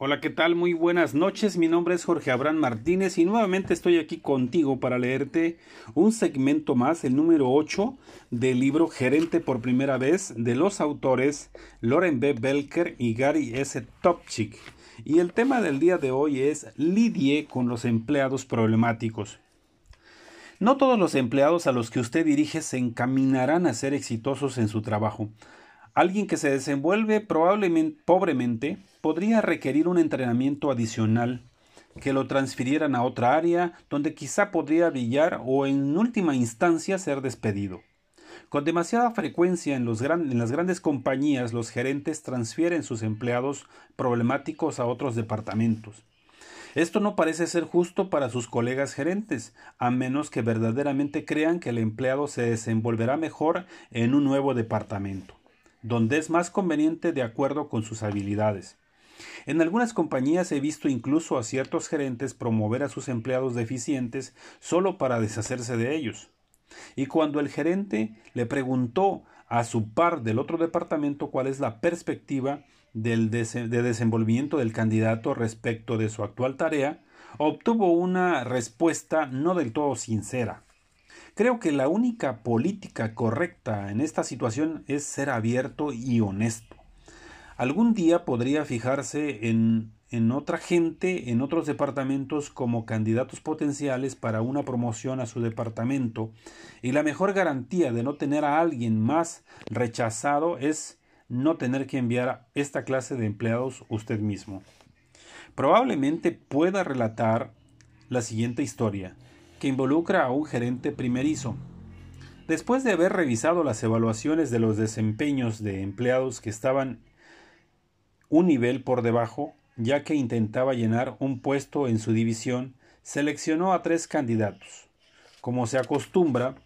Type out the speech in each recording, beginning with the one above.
Hola, ¿qué tal? Muy buenas noches. Mi nombre es Jorge Abraham Martínez y nuevamente estoy aquí contigo para leerte un segmento más, el número 8 del libro Gerente por primera vez de los autores Loren B. Belker y Gary S. Topchik. Y el tema del día de hoy es lidie con los empleados problemáticos. No todos los empleados a los que usted dirige se encaminarán a ser exitosos en su trabajo. Alguien que se desenvuelve probablemente pobremente podría requerir un entrenamiento adicional que lo transfirieran a otra área donde quizá podría brillar o en última instancia ser despedido. Con demasiada frecuencia en, en, las grandes compañías los gerentes transfieren sus empleados problemáticos a otros departamentos. Esto no parece ser justo para sus colegas gerentes, a menos que verdaderamente crean que el empleado se desenvolverá mejor en un nuevo departamento donde es más conveniente de acuerdo con sus habilidades. En algunas compañías he visto incluso a ciertos gerentes promover a sus empleados deficientes solo para deshacerse de ellos. Y cuando el gerente le preguntó a su par del otro departamento cuál es la perspectiva del de desenvolvimiento del candidato respecto de su actual tarea, obtuvo una respuesta no del todo sincera. Creo que la única política correcta en esta situación es ser abierto y honesto. Algún día podría fijarse en, en otra gente en otros departamentos como candidatos potenciales para una promoción a su departamento y la mejor garantía de no tener a alguien más rechazado es no tener que enviar esta clase de empleados usted mismo. Probablemente pueda relatar la siguiente historia que involucra a un gerente primerizo. Después de haber revisado las evaluaciones de los desempeños de empleados que estaban un nivel por debajo, ya que intentaba llenar un puesto en su división, seleccionó a tres candidatos. Como se acostumbra,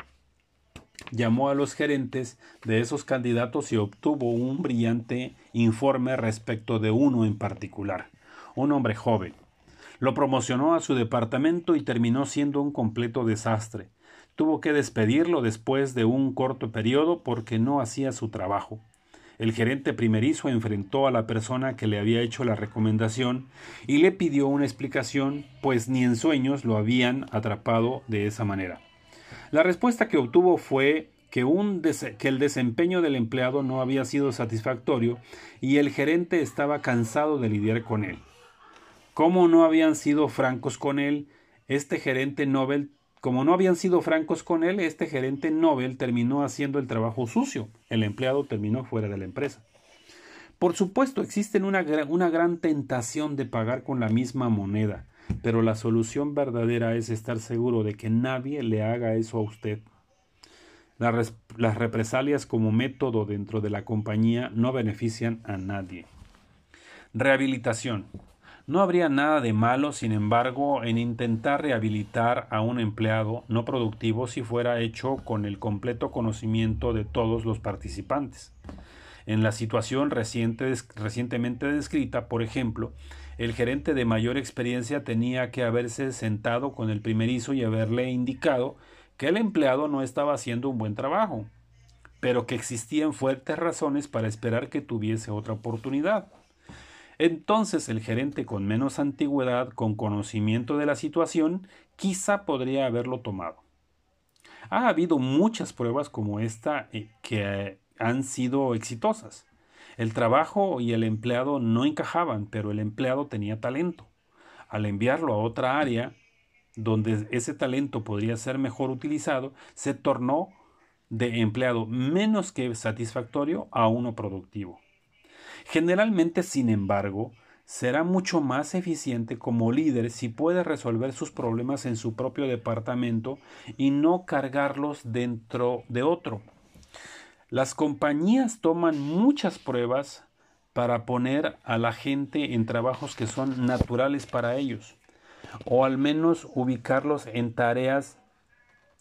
llamó a los gerentes de esos candidatos y obtuvo un brillante informe respecto de uno en particular, un hombre joven, lo promocionó a su departamento y terminó siendo un completo desastre. Tuvo que despedirlo después de un corto periodo porque no hacía su trabajo. El gerente primerizo enfrentó a la persona que le había hecho la recomendación y le pidió una explicación, pues ni en sueños lo habían atrapado de esa manera. La respuesta que obtuvo fue que, el desempeño del empleado no había sido satisfactorio y el gerente estaba cansado de lidiar con él. Como no habían sido francos con él, este gerente Nobel, como no habían sido francos con él, este gerente Nobel terminó haciendo el trabajo sucio. El empleado terminó fuera de la empresa. Por supuesto, existe una, una gran tentación de pagar con la misma moneda, pero la solución verdadera es estar seguro de que nadie le haga eso a usted. Las represalias como método dentro de la compañía no benefician a nadie. Rehabilitación. No habría nada de malo, sin embargo, en intentar rehabilitar a un empleado no productivo si fuera hecho con el completo conocimiento de todos los participantes. En la situación reciente, recientemente descrita, por ejemplo, el gerente de mayor experiencia tenía que haberse sentado con el primerizo y haberle indicado que el empleado no estaba haciendo un buen trabajo, pero que existían fuertes razones para esperar que tuviese otra oportunidad. Entonces el gerente con menos antigüedad, con conocimiento de la situación, quizá podría haberlo tomado. Ha habido muchas pruebas como esta eh, que han sido exitosas. El trabajo y el empleado no encajaban, pero el empleado tenía talento. Al enviarlo a otra área donde ese talento podría ser mejor utilizado, se tornó de empleado menos que satisfactorio a uno productivo. Generalmente, sin embargo, será mucho más eficiente como líder si puede resolver sus problemas en su propio departamento y no cargarlos dentro de otro. Las compañías toman muchas pruebas para poner a la gente en trabajos que son naturales para ellos, o al menos ubicarlos en tareas,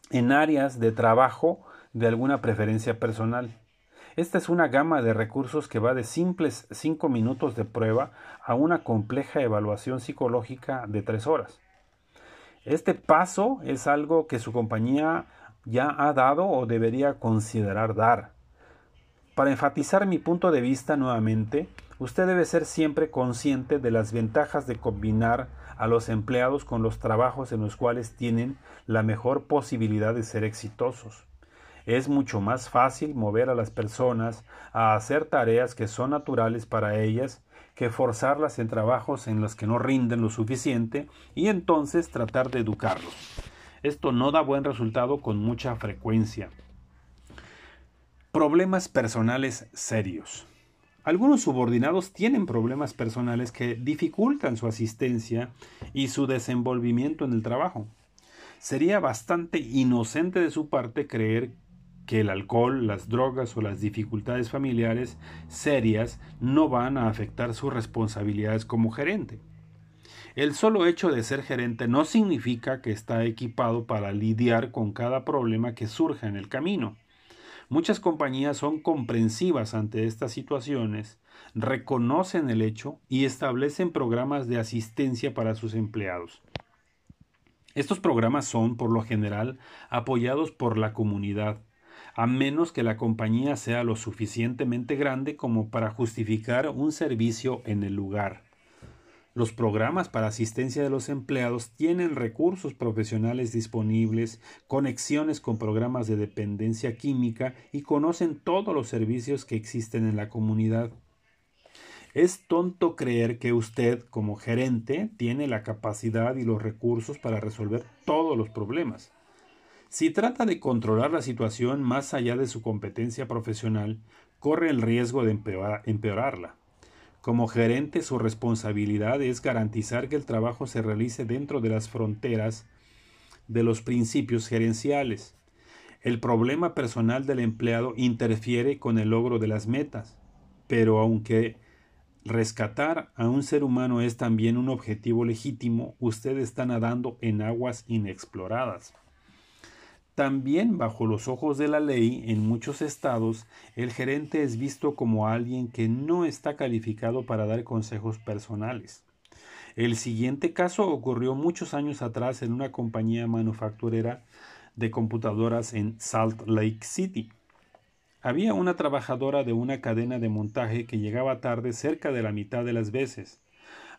en áreas de trabajo de alguna preferencia personal. Esta es una gama de recursos que va de simples 5 minutos de prueba a una compleja evaluación psicológica de 3 horas. Este paso es algo que su compañía ya ha dado o debería considerar dar. Para enfatizar mi punto de vista nuevamente, usted debe ser siempre consciente de las ventajas de combinar a los empleados con los trabajos en los cuales tienen la mejor posibilidad de ser exitosos. Es mucho más fácil mover a las personas a hacer tareas que son naturales para ellas que forzarlas en trabajos en los que no rinden lo suficiente y entonces tratar de educarlos. Esto no da buen resultado con mucha frecuencia. Problemas personales serios. Algunos subordinados tienen problemas personales que dificultan su asistencia y su desenvolvimiento en el trabajo. Sería bastante inocente de su parte creer que el alcohol, las drogas o las dificultades familiares serias no van a afectar sus responsabilidades como gerente. El solo hecho de ser gerente no significa que está equipado para lidiar con cada problema que surja en el camino. Muchas compañías son comprensivas ante estas situaciones, reconocen el hecho y establecen programas de asistencia para sus empleados. Estos programas son, por lo general, apoyados por la comunidad, a menos que la compañía sea lo suficientemente grande como para justificar un servicio en el lugar. Los programas para asistencia de los empleados tienen recursos profesionales disponibles, conexiones con programas de dependencia química y conocen todos los servicios que existen en la comunidad. Es tonto creer que usted, como gerente, tiene la capacidad y los recursos para resolver todos los problemas. Si trata de controlar la situación más allá de su competencia profesional, corre el riesgo de empeorarla. Como gerente, su responsabilidad es garantizar que el trabajo se realice dentro de las fronteras de los principios gerenciales. El problema personal del empleado interfiere con el logro de las metas, pero aunque rescatar a un ser humano es también un objetivo legítimo, usted está nadando en aguas inexploradas. También bajo los ojos de la ley, en muchos estados, el gerente es visto como alguien que no está calificado para dar consejos personales. El siguiente caso ocurrió muchos años atrás en una compañía manufacturera de computadoras en Salt Lake City. Había una trabajadora de una cadena de montaje que llegaba tarde cerca de la mitad de las veces,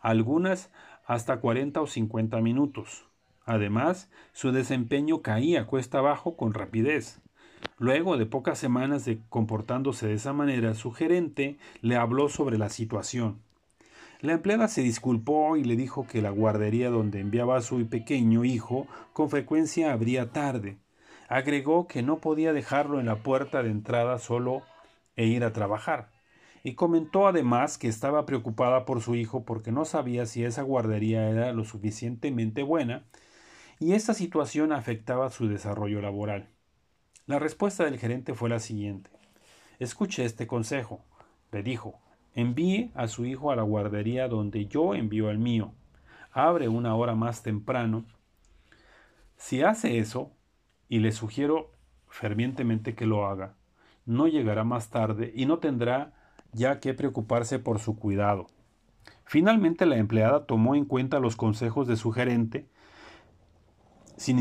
algunas hasta 40 o 50 minutos. Además, su desempeño caía cuesta abajo con rapidez. Luego de pocas semanas de comportándose de esa manera, su gerente le habló sobre la situación. La empleada se disculpó y le dijo que la guardería donde enviaba a su pequeño hijo con frecuencia abría tarde. Agregó que no podía dejarlo en la puerta de entrada solo e ir a trabajar. Y comentó además que estaba preocupada por su hijo porque no sabía si esa guardería era lo suficientemente buena y esta situación afectaba su desarrollo laboral. La respuesta del gerente fue la siguiente. Escuche este consejo, le dijo. Envíe a su hijo a la guardería donde yo envío al mío. Abre una hora más temprano. Si hace eso, y le sugiero fervientemente que lo haga, no llegará más tarde y no tendrá ya que preocuparse por su cuidado. Finalmente la empleada tomó en cuenta los consejos de su gerente sin,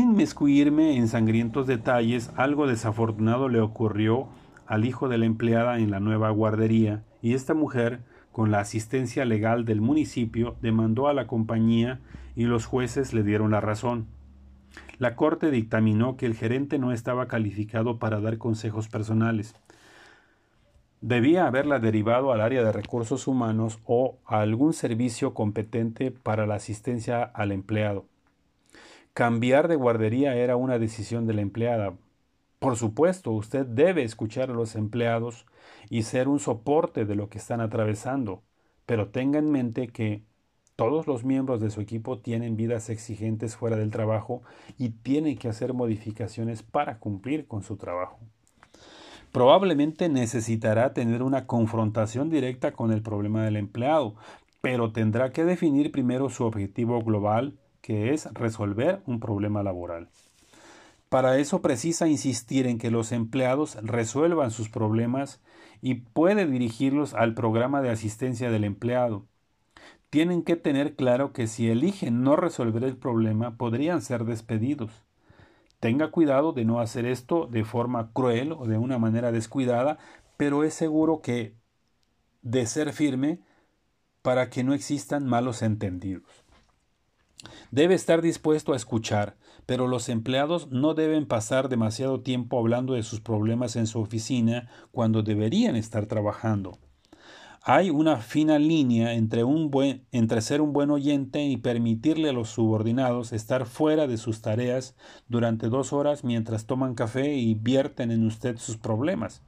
inmiscuirme en sangrientos detalles, algo desafortunado le ocurrió al hijo de la empleada en la nueva guardería, y esta mujer, con la asistencia legal del municipio, demandó a la compañía y los jueces le dieron la razón. La corte dictaminó que el gerente no estaba calificado para dar consejos personales. Debía haberla derivado al área de recursos humanos o a algún servicio competente para la asistencia al empleado. Cambiar de guardería era una decisión de la empleada. Por supuesto, usted debe escuchar a los empleados y ser un soporte de lo que están atravesando, pero tenga en mente que todos los miembros de su equipo tienen vidas exigentes fuera del trabajo y tienen que hacer modificaciones para cumplir con su trabajo. Probablemente necesitará tener una confrontación directa con el problema del empleado, pero tendrá que definir primero su objetivo global que es resolver un problema laboral. Para eso precisa insistir en que los empleados resuelvan sus problemas y puede dirigirlos al programa de asistencia del empleado. Tienen que tener claro que si eligen no resolver el problema podrían ser despedidos. Tenga cuidado de no hacer esto de forma cruel o de una manera descuidada, pero es seguro que de ser firme para que no existan malos entendidos. Debe estar dispuesto a escuchar, pero los empleados no deben pasar demasiado tiempo hablando de sus problemas en su oficina cuando deberían estar trabajando. Hay una fina línea entre, un buen, entre ser un buen oyente y permitirle a los subordinados estar fuera de sus tareas durante dos horas mientras toman café y vierten en usted sus problemas.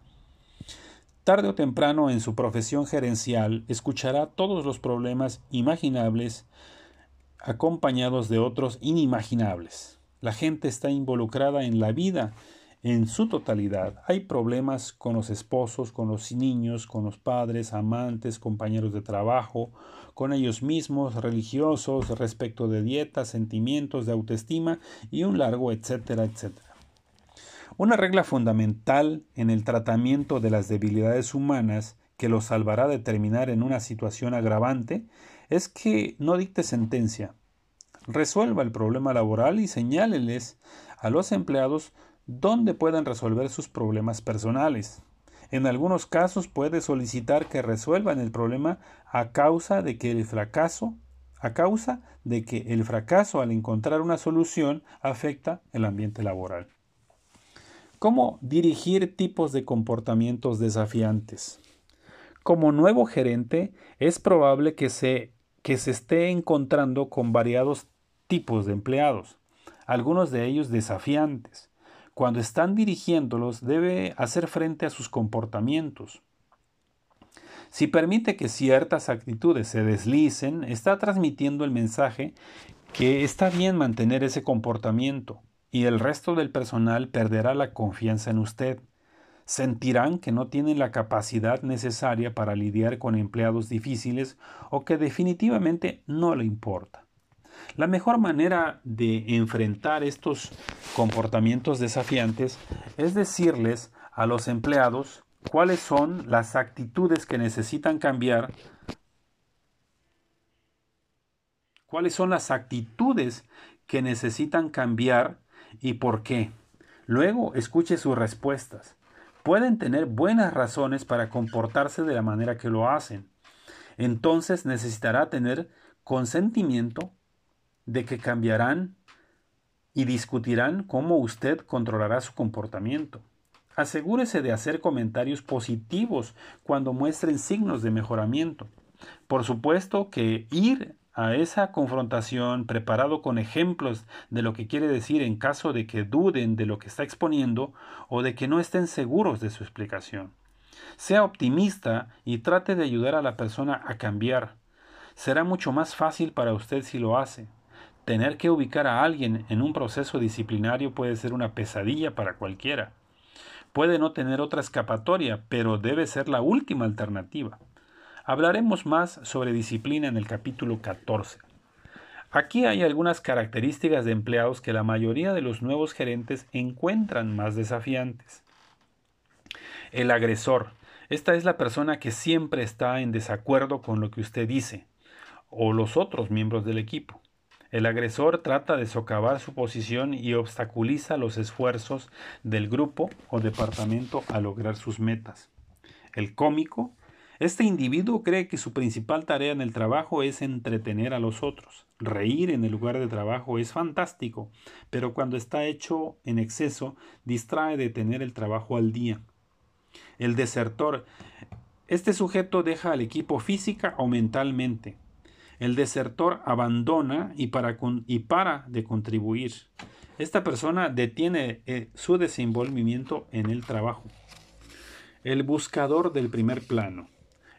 Tarde o temprano en su profesión gerencial escuchará todos los problemas imaginables acompañados de otros inimaginables. La gente está involucrada en la vida en su totalidad. Hay problemas con los esposos, con los niños, con los padres, amantes, compañeros de trabajo, con ellos mismos, religiosos, respecto de dieta, sentimientos de autoestima y un largo etcétera, etcétera. Una regla fundamental en el tratamiento de las debilidades humanas que los salvará de terminar en una situación agravante es que no dicte sentencia. Resuelva el problema laboral y señáleles a los empleados dónde puedan resolver sus problemas personales. En algunos casos puede solicitar que resuelvan el problema a causa de que el fracaso a causa de que el fracaso al encontrar una solución afecta el ambiente laboral. ¿Cómo dirigir tipos de comportamientos desafiantes? Como nuevo gerente, es probable que se, que se esté encontrando con variados tipos de empleados, algunos de ellos desafiantes. Cuando están dirigiéndolos, debe hacer frente a sus comportamientos. Si permite que ciertas actitudes se deslicen, está transmitiendo el mensaje que está bien mantener ese comportamiento y el resto del personal perderá la confianza en usted. Sentirán que no tienen la capacidad necesaria para lidiar con empleados difíciles o que definitivamente no le importa. La mejor manera de enfrentar estos comportamientos desafiantes es decirles a los empleados cuáles son las actitudes que necesitan cambiar, cuáles son las actitudes que necesitan cambiar y por qué. Luego escuche sus respuestas. Pueden tener buenas razones para comportarse de la manera que lo hacen. Entonces necesitará tener consentimiento de que cambiarán y discutirán cómo usted controlará su comportamiento. Asegúrese de hacer comentarios positivos cuando muestren signos de mejoramiento. Por supuesto que ir a esa confrontación preparado con ejemplos de lo que quiere decir en caso de que duden de lo que está exponiendo o de que no estén seguros de su explicación. Sea optimista y trate de ayudar a la persona a cambiar. Será mucho más fácil para usted si lo hace. Tener que ubicar a alguien en un proceso disciplinario puede ser una pesadilla para cualquiera. Puede no tener otra escapatoria, pero debe ser la última alternativa. Hablaremos más sobre disciplina en el capítulo 14. Aquí hay algunas características de empleados que la mayoría de los nuevos gerentes encuentran más desafiantes. El agresor. Esta es la persona que siempre está en desacuerdo con lo que usted dice o los otros miembros del equipo. El agresor trata de socavar su posición y obstaculiza los esfuerzos del grupo o departamento a lograr sus metas. El cómico este individuo cree que su principal tarea en el trabajo es entretener a los otros. Reír en el lugar de trabajo es fantástico, pero cuando está hecho en exceso distrae de tener el trabajo al día. El desertor. Este sujeto deja al equipo física o mentalmente. El desertor abandona y para, y para de contribuir. Esta persona detiene eh, su desenvolvimiento en el trabajo. El buscador del primer plano.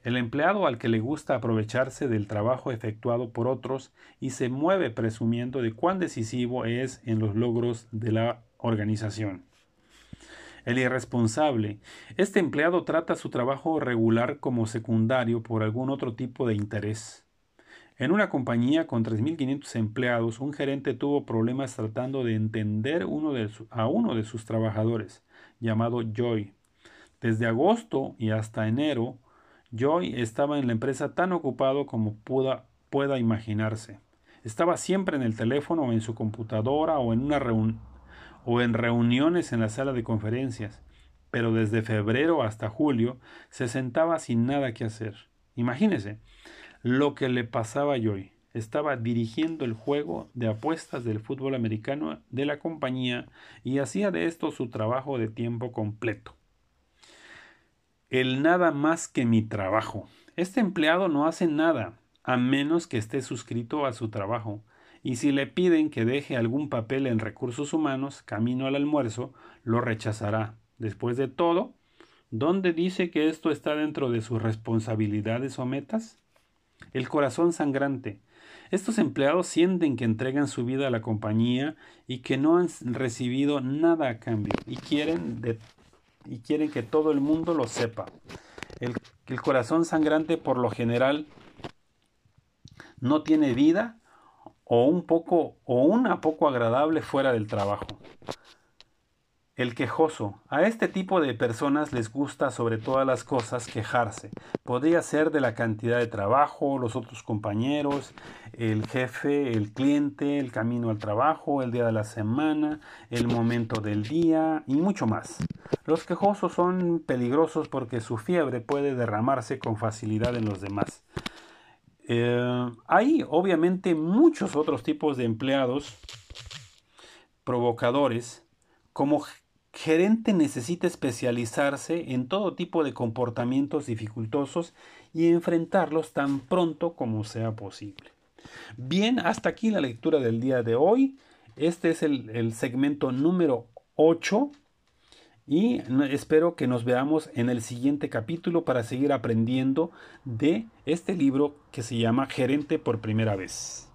El empleado al que le gusta aprovecharse del trabajo efectuado por otros y se mueve presumiendo de cuán decisivo es en los logros de la organización. El irresponsable. Este empleado trata su trabajo regular como secundario por algún otro tipo de interés. En una compañía con 3.500 empleados, un gerente tuvo problemas tratando de entender a uno de sus trabajadores, llamado Joy. Desde agosto y hasta enero, Joy estaba en la empresa tan ocupado como pueda, imaginarse. Estaba siempre en el teléfono o en su computadora o en una, o en reuniones en la sala de conferencias, pero desde febrero hasta julio se sentaba sin nada que hacer. Imagínese lo que le pasaba a Joy. Estaba dirigiendo el juego de apuestas del fútbol americano de la compañía y hacía de esto su trabajo de tiempo completo. El nada más que mi trabajo. Este empleado no hace nada, a menos que esté suscrito a su trabajo y si le piden que deje algún papel en recursos humanos camino al almuerzo, lo rechazará. Después de todo, ¿dónde dice que esto está dentro de sus responsabilidades o metas? El corazón sangrante. Estos empleados sienten que entregan su vida a la compañía y que no han recibido nada a cambio y quieren, y quieren que todo el mundo lo sepa. El, corazón sangrante por lo general no tiene vida o un poco o una poco agradable fuera del trabajo. El quejoso. A este tipo de personas les gusta sobre todas las cosas quejarse. Podría ser de la cantidad de trabajo, los otros compañeros, el jefe, el cliente, el camino al trabajo, el día de la semana, el momento del día y mucho más. Los quejosos son peligrosos porque su fiebre puede derramarse con facilidad en los demás. Eh, hay obviamente muchos otros tipos de empleados provocadores. Como gerente necesita especializarse en todo tipo de comportamientos dificultosos y enfrentarlos tan pronto como sea posible. Bien, hasta aquí la lectura del día de hoy. Este es el, el segmento número 8 y espero que nos veamos en el siguiente capítulo para seguir aprendiendo de este libro que se llama Gerente por primera vez.